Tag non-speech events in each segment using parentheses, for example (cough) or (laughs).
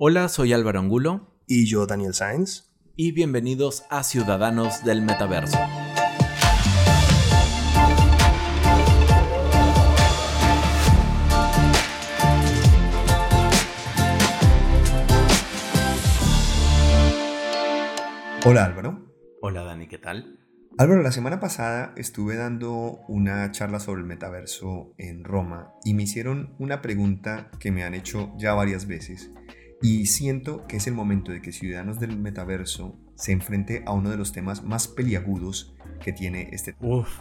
Hola, soy Álvaro Angulo. Y yo, Daniel Sáenz. Y bienvenidos a Ciudadanos del Metaverso. Hola Álvaro. Hola Dani, ¿qué tal? Álvaro, la semana pasada estuve dando una charla sobre el metaverso en Roma y me hicieron una pregunta que me han hecho ya varias veces y siento que es el momento de que Ciudadanos del Metaverso se enfrente a uno de los temas más peliagudos que tiene este Uf,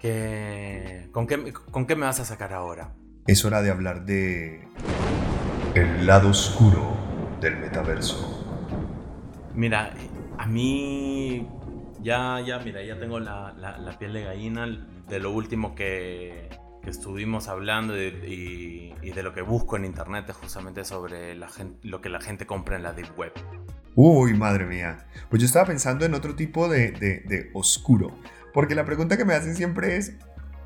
¿qué... ¿Con, qué, ¿con qué me vas a sacar ahora? Es hora de hablar de... El lado oscuro del metaverso. Mira, a mí ya, ya, mira, ya tengo la, la, piel de gallina de lo último que, que estuvimos hablando y, y, de lo que busco en internet es justamente sobre la gente, lo que la gente compra en la deep web. Uy, madre mía. Pues yo estaba pensando en otro tipo de, de, de oscuro. Porque la pregunta que me hacen siempre es,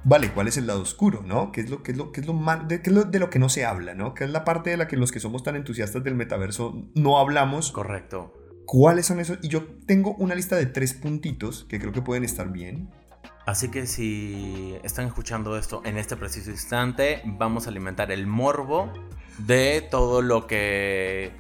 vale, ¿cuál es el lado oscuro, no? ¿Qué es lo, qué es lo, qué es lo, mal, de, qué es lo de lo que no se habla, no? ¿Qué es la parte de la que los que somos tan entusiastas del metaverso no hablamos? Correcto. ¿Cuáles son esos? Y yo tengo una lista de tres puntitos que creo que pueden estar bien. Así que si están escuchando esto en este preciso instante, vamos a alimentar el morbo de todo lo que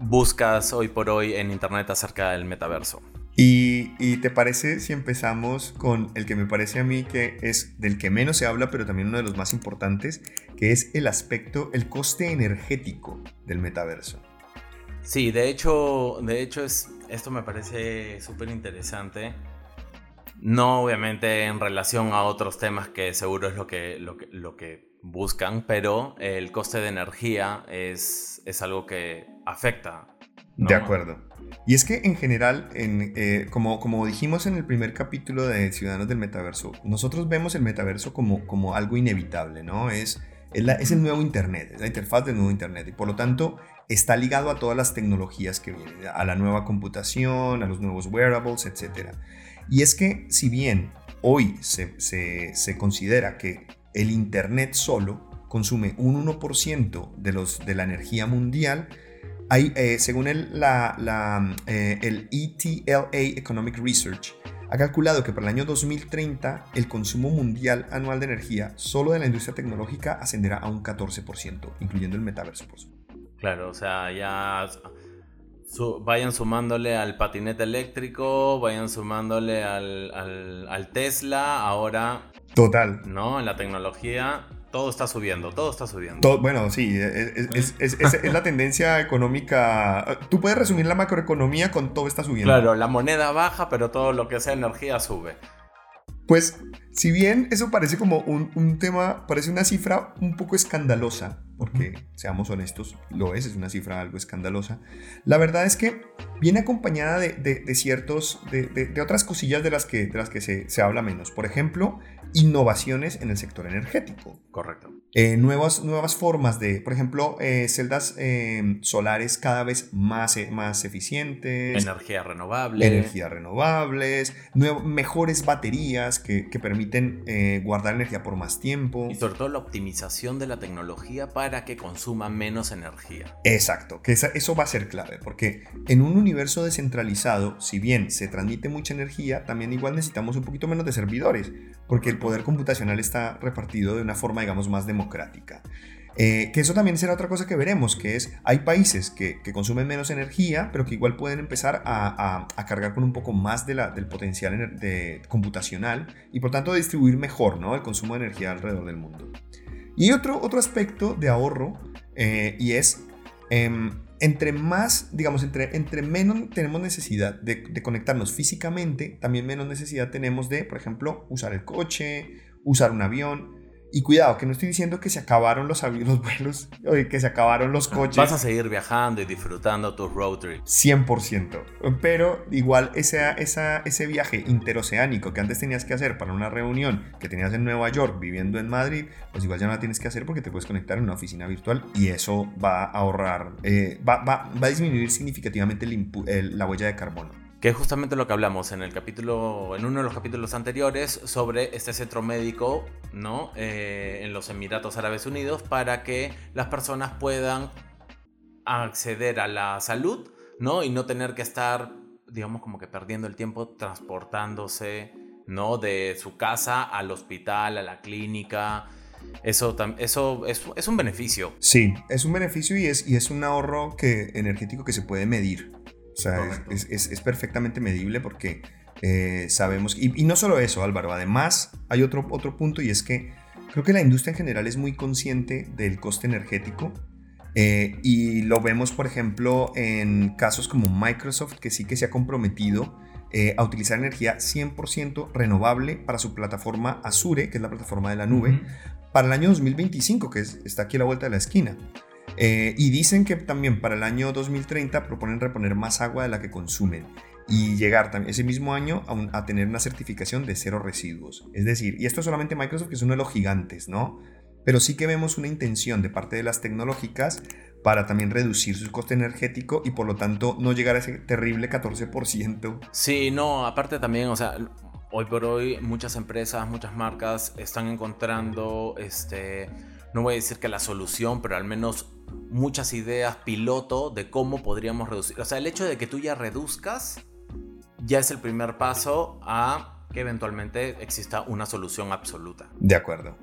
buscas hoy por hoy en internet acerca del metaverso. Y, y, te parece si empezamos con el que me parece a mí que es del que menos se habla, pero también uno de los más importantes, que es el aspecto, el coste energético del metaverso. Sí, de hecho, de hecho es, esto me parece súper interesante. No obviamente en relación a otros temas que seguro es lo que, lo que, buscan, pero el coste de energía es, es algo que afecta. De acuerdo. Y es que en general, en, eh, como, como dijimos en el primer capítulo de Ciudadanos del Metaverso, nosotros vemos el metaverso como, como algo inevitable, ¿no? Es, es, es el nuevo Internet, es la interfaz del nuevo Internet. Y por lo tanto, está ligado a todas las tecnologías que vienen, a la nueva computación, a los nuevos wearables, etc. Y es que si bien hoy se, se, considera que el Internet solo consume un 1% de, los, de la energía mundial, hay, eh, según el, la, la, eh, el ETLA Economic Research, ha calculado que para el año 2030 el consumo mundial anual de energía solo de la industria tecnológica ascenderá a un 14%, incluyendo el metaverso. Claro, o sea, ya vayan sumándole al patinete eléctrico, vayan sumándole al, al, Tesla, ahora... Total. ¿No? En la tecnología, todo está subiendo, todo está subiendo. bueno, sí, es, es, es, la tendencia económica. Tú puedes resumir la macroeconomía con todo está subiendo. Claro, la moneda baja, pero todo lo que sea energía sube. Pues, si bien eso parece como un, un tema, parece una cifra un poco escandalosa, porque seamos honestos, lo es, es una cifra algo escandalosa. La verdad es que viene acompañada de, de, ciertos, de, de, otras cosillas de las que, de las que se, se, habla menos. Por ejemplo, innovaciones en el sector energético. Correcto. Eh, nuevas, nuevas formas de, por ejemplo, eh, celdas eh, solares cada vez más, más eficientes. Energía renovable. Energías renovables, mejores baterías que, que permiten guardar energía por más tiempo. Y sobre todo la optimización de la tecnología para para que consuma menos energía. Exacto, que eso va a ser clave, porque en un universo descentralizado, si bien se transmite mucha energía, también igual necesitamos un poquito menos de servidores, porque el poder computacional está repartido de una forma, digamos, más democrática. Eh, que eso también será otra cosa que veremos, que es, hay países que, consumen menos energía, pero que igual pueden empezar a, cargar con un poco más del potencial computacional y por tanto distribuir mejor ¿no? el consumo de energía alrededor del mundo. Y otro, otro aspecto de ahorro, eh, y es, em, entre más, digamos, entre, entre menos tenemos necesidad de, de, conectarnos físicamente, también menos necesidad tenemos de, por ejemplo, usar el coche, usar un avión. Y cuidado, que no estoy diciendo que se acabaron los, (laughs) los vuelos, que se acabaron los coches. Vas a seguir viajando y disfrutando tus road trips. 100%. Pero igual ese, esa, ese viaje interoceánico que antes tenías que hacer para una reunión que tenías en Nueva York viviendo en Madrid, pues igual ya no la tienes que hacer porque te puedes conectar en una oficina virtual y eso va a ahorrar, eh, va, va, va, a disminuir significativamente la huella de carbono que es justamente lo que hablamos en el capítulo, en uno de los capítulos anteriores, sobre este centro médico, ¿no? Eh, en los Emiratos Árabes Unidos, para que las personas puedan acceder a la salud, ¿no? Y no tener que estar, digamos, como que perdiendo el tiempo transportándose, ¿no? De su casa al hospital, a la clínica. Eso, eso es, es, un beneficio. Sí, es un beneficio y es, y es un ahorro que, energético que se puede medir. O sea, es, es, es, perfectamente medible porque eh, sabemos, y, y, no solo eso, Álvaro, además hay otro, otro punto y es que creo que la industria en general es muy consciente del coste energético eh, y lo vemos, por ejemplo, en casos como Microsoft, que sí que se ha comprometido eh, a utilizar energía 100% renovable para su plataforma Azure, que es la plataforma de la nube, para el año 2025, que está aquí a la vuelta de la esquina. Eh, y dicen que también para el año 2030 proponen reponer más agua de la que consumen y llegar también ese mismo año a, a, tener una certificación de cero residuos. Es decir, y esto es solamente Microsoft, que es uno de los gigantes, ¿no? Pero sí que vemos una intención de parte de las tecnológicas para también reducir su coste energético y por lo tanto no llegar a ese terrible 14%. Sí, no, aparte también, o sea, hoy por hoy muchas empresas, muchas marcas están encontrando, este, no voy a decir que la solución, pero al menos muchas ideas piloto de cómo podríamos reducir. O sea, el hecho de que tú ya reduzcas ya es el primer paso a que eventualmente exista una solución absoluta. De acuerdo.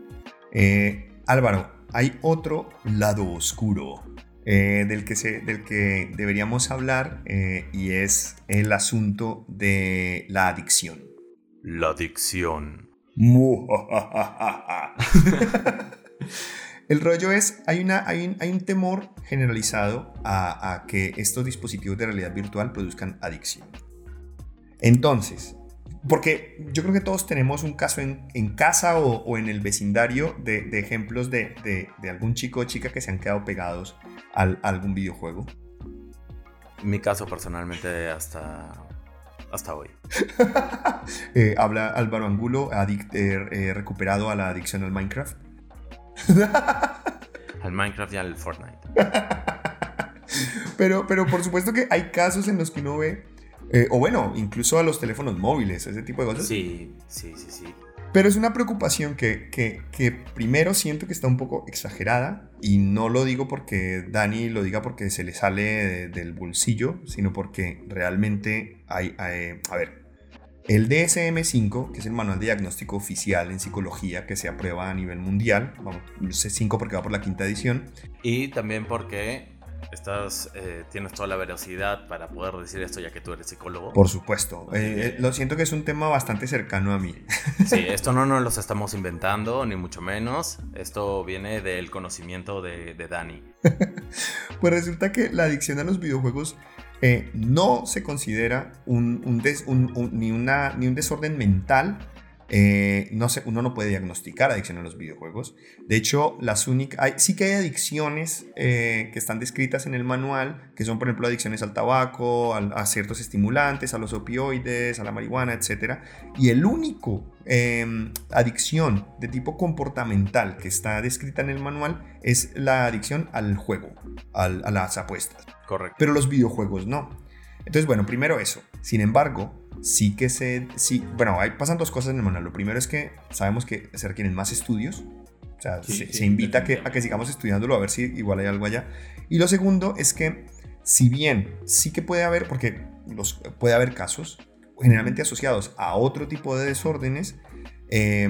Eh, Álvaro, hay otro lado oscuro eh, del, que se, del que deberíamos hablar eh, y es el asunto de la adicción. La adicción. (laughs) (laughs) El rollo es, hay, una, hay, un, hay un temor generalizado a, a, que estos dispositivos de realidad virtual produzcan adicción. Entonces, porque yo creo que todos tenemos un caso en, en casa o, o, en el vecindario de, de ejemplos de, de, de, algún chico o chica que se han quedado pegados al, a algún videojuego. Mi caso personalmente hasta, hasta hoy. (laughs) eh, habla Álvaro Angulo, adict, eh, eh, recuperado a la adicción al Minecraft. (laughs) al Minecraft y al Fortnite. pero, pero por supuesto que hay casos en los que uno ve eh, o bueno, incluso a los teléfonos móviles, ese tipo de cosas. Sí, sí, sí, sí. Pero es una preocupación que, que, que, primero siento que está un poco exagerada y no lo digo porque Dani lo diga porque se le sale de, del bolsillo, sino porque realmente hay, hay, a ver, el DSM-5, que es el manual de diagnóstico oficial en psicología que se aprueba a nivel mundial, vamos, C5 porque va por la quinta edición. Y también porque Estás, eh, tienes toda la velocidad para poder decir esto ya que tú eres psicólogo. Por supuesto. Eh, lo siento que es un tema bastante cercano a mí. (laughs) Sí, esto no nos lo estamos inventando, ni mucho menos. Esto viene del conocimiento de, de Dani. (laughs) pues resulta que la adicción a los videojuegos eh, no se considera ni un desorden mental, eh, no sé, uno no puede diagnosticar adicción a los videojuegos. De hecho, las únicas, sí que hay adicciones eh, que están descritas en el manual, que son, por ejemplo, adicciones al tabaco, a, ciertos estimulantes, a los opioides, a la marihuana, etc. Y el único eh, adicción de tipo comportamental que está descrita en el manual es la adicción al juego, al, a las apuestas. Correcto. Pero los videojuegos no. Entonces, bueno, primero eso. Sin embargo, sí que se... Sí, bueno, hay, pasan dos cosas en el manual. Lo primero es que sabemos que se requieren más estudios. O sea, sí, se, sí, se, invita a que, a que sigamos estudiándolo a ver si igual hay algo allá. Y lo segundo es que, si bien sí que puede haber, porque los, puede haber casos generalmente asociados a otro tipo de desórdenes, eh,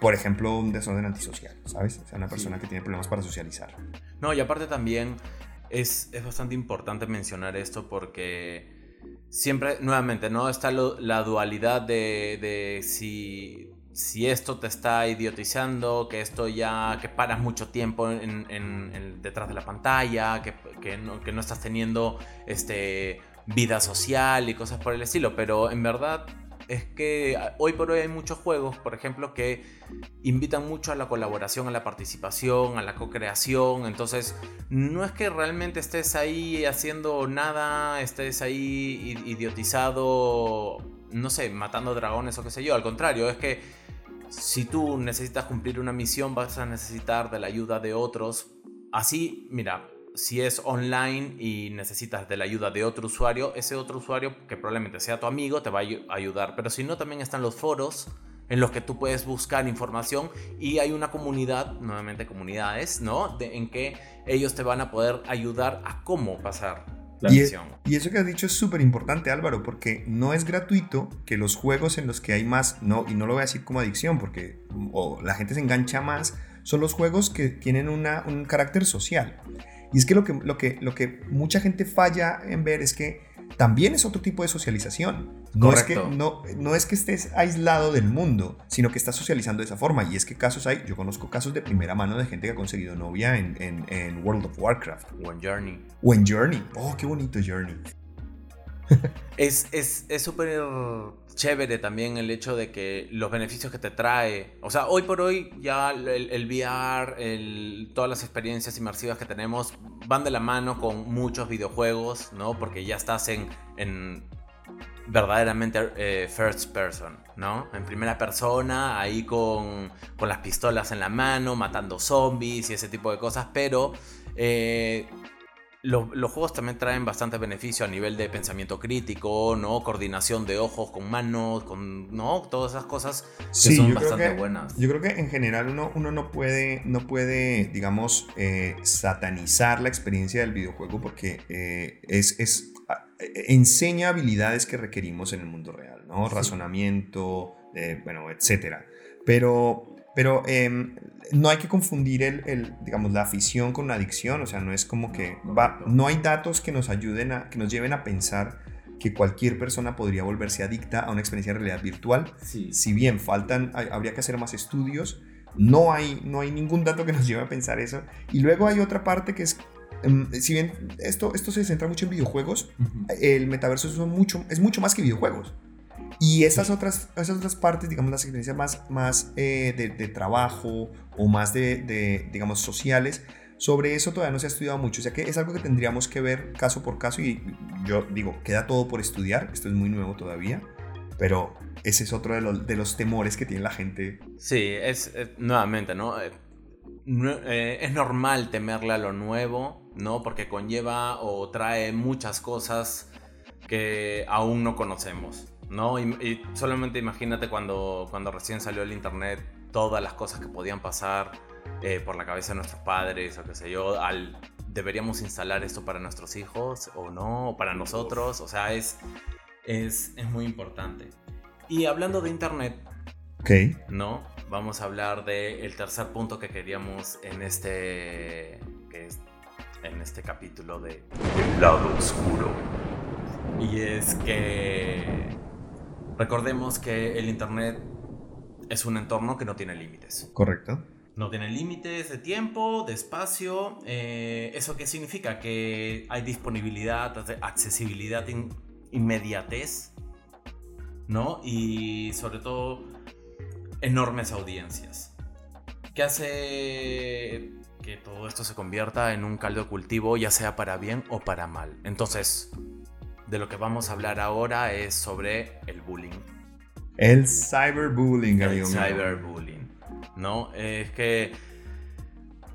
por ejemplo, un desorden antisocial, ¿sabes? O sea, una persona que tiene problemas para socializar. No, y aparte también es, es bastante importante mencionar esto porque siempre, nuevamente, ¿no? Está lo, la dualidad de, de si, si, esto te está idiotizando, que esto ya, que paras mucho tiempo en, en, en, detrás de la pantalla, que, no, que no estás teniendo este, vida social y cosas por el estilo, pero en verdad es que hoy por hoy hay muchos juegos, por ejemplo, que invitan mucho a la colaboración, a la participación, a la co-creación. Entonces, no es que realmente estés ahí haciendo nada, estés ahí idiotizado, no sé, matando dragones o qué sé yo. Al contrario, es que si tú necesitas cumplir una misión, vas a necesitar de la ayuda de otros. Así, mira, si es online y necesitas de la ayuda de otro usuario, ese otro usuario que probablemente sea tu amigo te va a ayudar. Pero si no, también están los foros en los que tú puedes buscar información y hay una comunidad, nuevamente comunidades, ¿no? en que ellos te van a poder ayudar a cómo pasar la y, adicción. y eso que has dicho es súper importante, Álvaro, porque no es gratuito que los juegos en los que hay más, no, y no lo voy a decir como adicción, porque o la gente se engancha más, son los juegos que tienen una, un carácter social. Y es que lo, que lo que lo que mucha gente falla en ver es que también es otro tipo de socialización. No es, que, no, no es que estés aislado del mundo, sino que estás socializando de esa forma. Y es que casos hay, yo conozco casos de primera mano de gente que ha conseguido novia en, en, en World of Warcraft. O en Journey. O en Journey. Oh, qué bonito Journey. Es súper chévere también el hecho de que los beneficios que te trae. O sea, hoy por hoy ya el, VR, todas las experiencias inmersivas que tenemos van de la mano con muchos videojuegos, ¿no? Porque ya estás en, en verdaderamente eh, first person, ¿no? En primera persona, ahí con, con, las pistolas en la mano, matando zombies y ese tipo de cosas, pero eh, los, juegos también traen bastante beneficio a nivel de pensamiento crítico, ¿no? Coordinación de ojos con manos, con, ¿no? Todas esas cosas que son bastante buenas. Yo creo que en general uno, uno no, puede, no puede, digamos, eh, satanizar la experiencia del videojuego porque eh, es, es, enseña habilidades que requerimos en el mundo real, ¿no? Razonamiento, eh, bueno, etcétera. Pero pero em, no hay que confundir el, digamos, la afición con la adicción, o sea, no es como que va, no hay datos que nos ayuden a, que nos lleven a pensar que cualquier persona podría volverse adicta a una experiencia de realidad virtual. Si bien faltan, habría que hacer más estudios, no hay, no hay ningún dato que nos (laughs) lleve a pensar eso. Y luego hay otra parte que es, em, si bien esto, esto se centra mucho en videojuegos, el metaverso es mucho, es mucho más que videojuegos. Y esas otras, esas otras partes, digamos, las experiencias más, más eh, de, trabajo o más de, digamos, sociales, sobre eso todavía no se ha estudiado mucho. O sea que es algo que tendríamos que ver caso por caso y yo digo, queda todo por estudiar. Esto es muy nuevo todavía. Pero ese es otro de los, de los temores que tiene la gente. Sí, es, nuevamente, ¿no? Eh, eh, es normal temerle a lo nuevo, ¿no? Porque conlleva o trae muchas cosas que aún no conocemos. ¿No? Y, solamente imagínate cuando, cuando recién salió el internet, todas las cosas que podían pasar eh, por la cabeza de nuestros padres o qué sé yo, al, ¿deberíamos instalar esto para nuestros hijos o no? ¿O para nosotros? O sea, es, es, es muy importante. Y hablando de internet, okay. ¿no? Vamos a hablar del tercer punto que queríamos en este, en este capítulo de El lado oscuro. Y es que Recordemos que el Internet es un entorno que no tiene límites. Correcto. No tiene límites de tiempo, de espacio. Eh, ¿Eso qué significa? Que hay disponibilidad, accesibilidad, inmediatez, ¿no? Y sobre todo enormes audiencias. ¿Qué hace que todo esto se convierta en un caldo de cultivo, ya sea para bien o para mal? Entonces, de lo que vamos a hablar ahora es sobre el bullying. El cyberbullying, amigo. El cyberbullying. ¿No? Es que,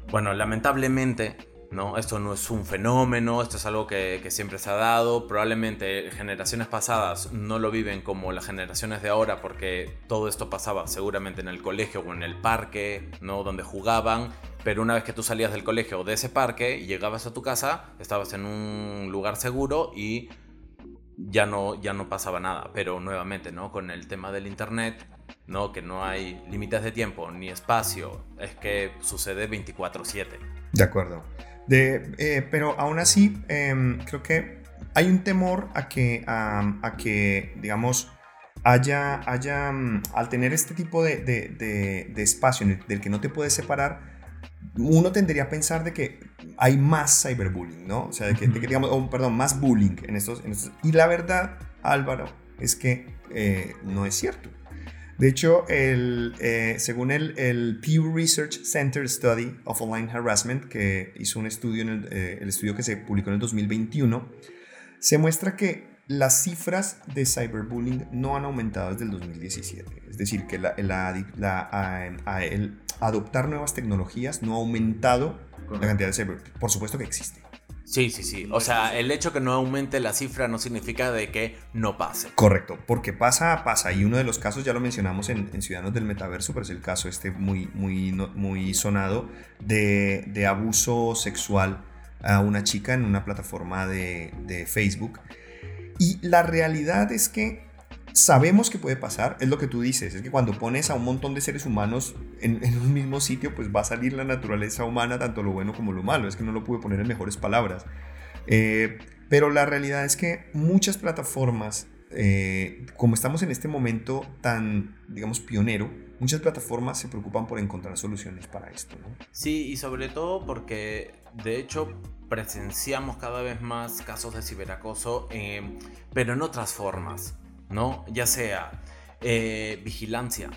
bueno, lamentablemente, ¿no? Esto no es un fenómeno, esto es algo que, que, siempre se ha dado. Probablemente generaciones pasadas no lo viven como las generaciones de ahora, porque todo esto pasaba seguramente en el colegio o en el parque, ¿no? Donde jugaban. Pero una vez que tú salías del colegio o de ese parque y llegabas a tu casa, estabas en un lugar seguro y ya no, ya no pasaba nada. Pero nuevamente, ¿no? Con el tema del Internet, ¿no? Que no hay límites de tiempo ni espacio, es que sucede 24/7. De acuerdo. De, eh, pero aún así, em, creo que hay un temor a que, a que digamos, haya, haya, mm, al tener este tipo de, de, de espacio del que no te puedes separar, uno tendría a pensar de que hay más cyberbullying, ¿no? O sea, de que, digamos, perdón, más bullying en estos, Y la verdad, Álvaro, es que eh, no es cierto. De hecho, el, eh, según el, el, Pew Research Center Study of Online Harassment, que hizo un estudio, en el, eh, el estudio que se publicó en el 2021, se muestra que las cifras de cyberbullying no han aumentado desde el 2017. Es decir, que la, el adoptar nuevas tecnologías no ha aumentado la cantidad de cyberbullying. Por supuesto que existe. Sí, sí, sí. O sea, el hecho que no aumente la cifra no significa de que no pase. Correcto, porque pasa, pasa. Y uno de los casos, ya lo mencionamos en, Ciudadanos del Metaverso, pero es el caso este muy, muy, muy sonado de, de abuso sexual a una chica en una plataforma de, de Facebook. Y la realidad es que sabemos que puede pasar, es lo que tú dices, es que cuando pones a un montón de seres humanos en, un mismo sitio, pues va a salir la naturaleza humana, tanto lo bueno como lo malo, es que no lo pude poner en mejores palabras. Eh, pero la realidad es que muchas plataformas, eh, como estamos en este momento tan, digamos, pionero, muchas plataformas se preocupan por encontrar soluciones para esto. Sí, y sobre todo porque, de hecho, presenciamos cada vez más casos de ciberacoso, eh, pero en otras formas. ¿No? Ya sea eh, vigilancia,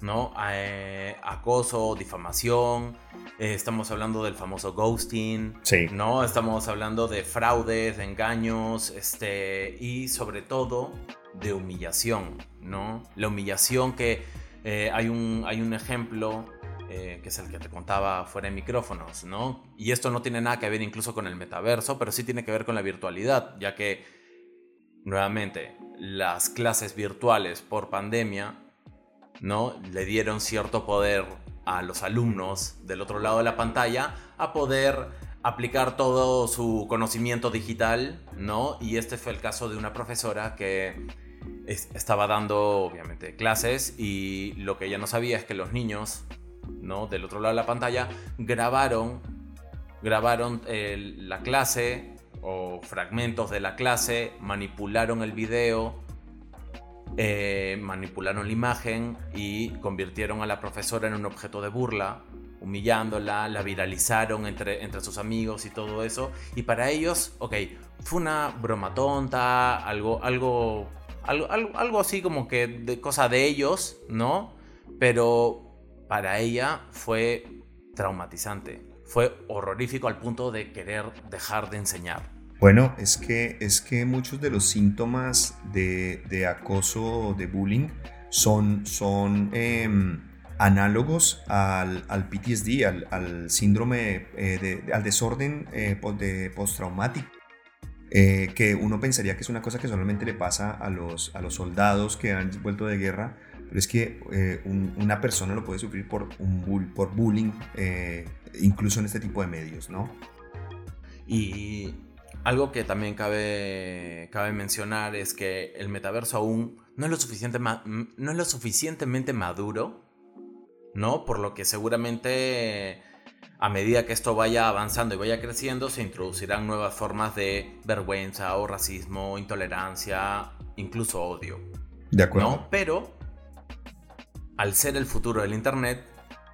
¿no? Eh, acoso, difamación, eh, estamos hablando del famoso ghosting, ¿no? Estamos hablando de fraudes, de engaños, este, y sobre todo de humillación, ¿no? La humillación que hay, un, hay un ejemplo que es el que te contaba fuera de micrófonos, ¿no? Y esto no tiene nada que ver incluso con el metaverso, pero sí tiene que ver con la virtualidad, ya que, nuevamente, las clases virtuales por pandemia, ¿no? Le dieron cierto poder a los alumnos del otro lado de la pantalla a poder aplicar todo su conocimiento digital, ¿no? Y este fue el caso de una profesora que estaba dando, obviamente, clases y lo que ella no sabía es que los niños, ¿no? Del otro lado de la pantalla grabaron, grabaron eh, la clase o fragmentos de la clase, manipularon el video, eh, manipularon la imagen y convirtieron a la profesora en un objeto de burla, humillándola, la viralizaron entre, entre sus amigos y todo eso. Y para ellos, ok, fue una broma tonta, algo, algo, algo, algo, así como que de cosa de ellos, ¿no? Pero para ella fue traumatizante, fue horrorífico al punto de querer dejar de enseñar. Bueno, es que, es que muchos de los síntomas de, de acoso, de bullying, son, son em, análogos al, al, PTSD, al, al síndrome, eh, de, al desorden eh, de postraumático. Eh, que uno pensaría que es una cosa que solamente le pasa a los, a los soldados que han vuelto de guerra, pero es que una persona lo puede sufrir por, un por bullying, incluso en este tipo de medios, ¿no? Y algo que también cabe, cabe mencionar es que el metaverso aún no es, lo suficiente no es lo suficientemente maduro, ¿no? Por lo que seguramente a medida que esto vaya avanzando y vaya creciendo, se introducirán nuevas formas de vergüenza o racismo, intolerancia, incluso odio. De acuerdo. Pero, al ser el futuro del Internet,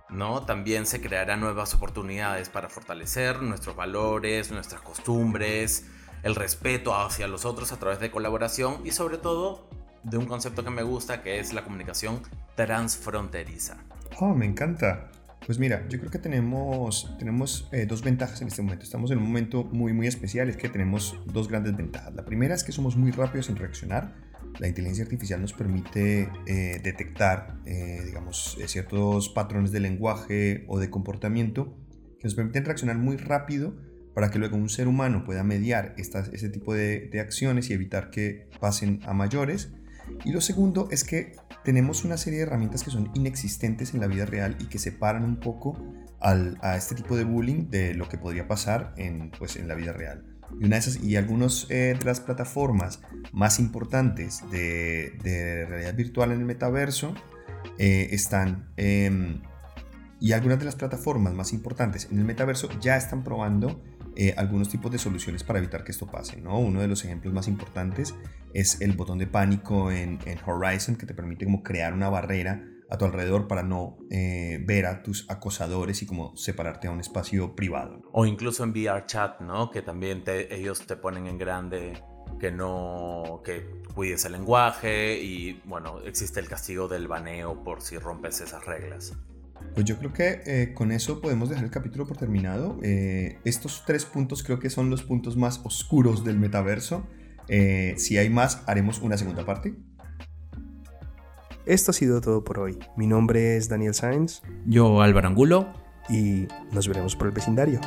¿no? También se crearán nuevas oportunidades para fortalecer nuestros valores, nuestras costumbres, el respeto hacia los otros a través de colaboración y sobre todo de un concepto que me gusta que es la comunicación transfronteriza. Oh, me encanta. Pues mira, yo creo que tenemos, tenemos eh, dos ventajas en este momento. Estamos en un momento muy, muy especial, es que tenemos dos grandes ventajas. La primera es que somos muy rápidos en reaccionar la inteligencia artificial nos permite eh, detectar, eh, digamos, eh, ciertos patrones de lenguaje o de comportamiento que nos permiten reaccionar muy rápido para que luego un ser humano pueda mediar estas, ese tipo de, acciones y evitar que pasen a mayores. Y lo segundo es que tenemos una serie de herramientas que son inexistentes en la vida real y que separan un poco a este tipo de bullying de lo que podría pasar en, pues, en la vida real. Y, una de esas, y algunas eh, de las plataformas más importantes de, realidad virtual en el metaverso eh, están, em, y algunas de las plataformas más importantes en el metaverso ya están probando eh, algunos tipos de soluciones para evitar que esto pase. ¿no? Uno de los ejemplos más importantes es el botón de pánico en, en Horizon que te permite como crear una barrera a tu alrededor para no eh, ver a tus acosadores y como separarte a un espacio privado. O incluso en VR chat, ¿no? Que también ellos te ponen en grande que no que cuides el lenguaje y bueno, existe el castigo del baneo por si rompes esas reglas. Pues yo creo que eh, con eso podemos dejar el capítulo por terminado. Eh, estos tres puntos creo que son los puntos más oscuros del metaverso. si hay más, haremos una segunda parte. Esto ha sido todo por hoy. Mi nombre es Daniel Sainz. Yo Álvaro Angulo. Y nos veremos por el vecindario.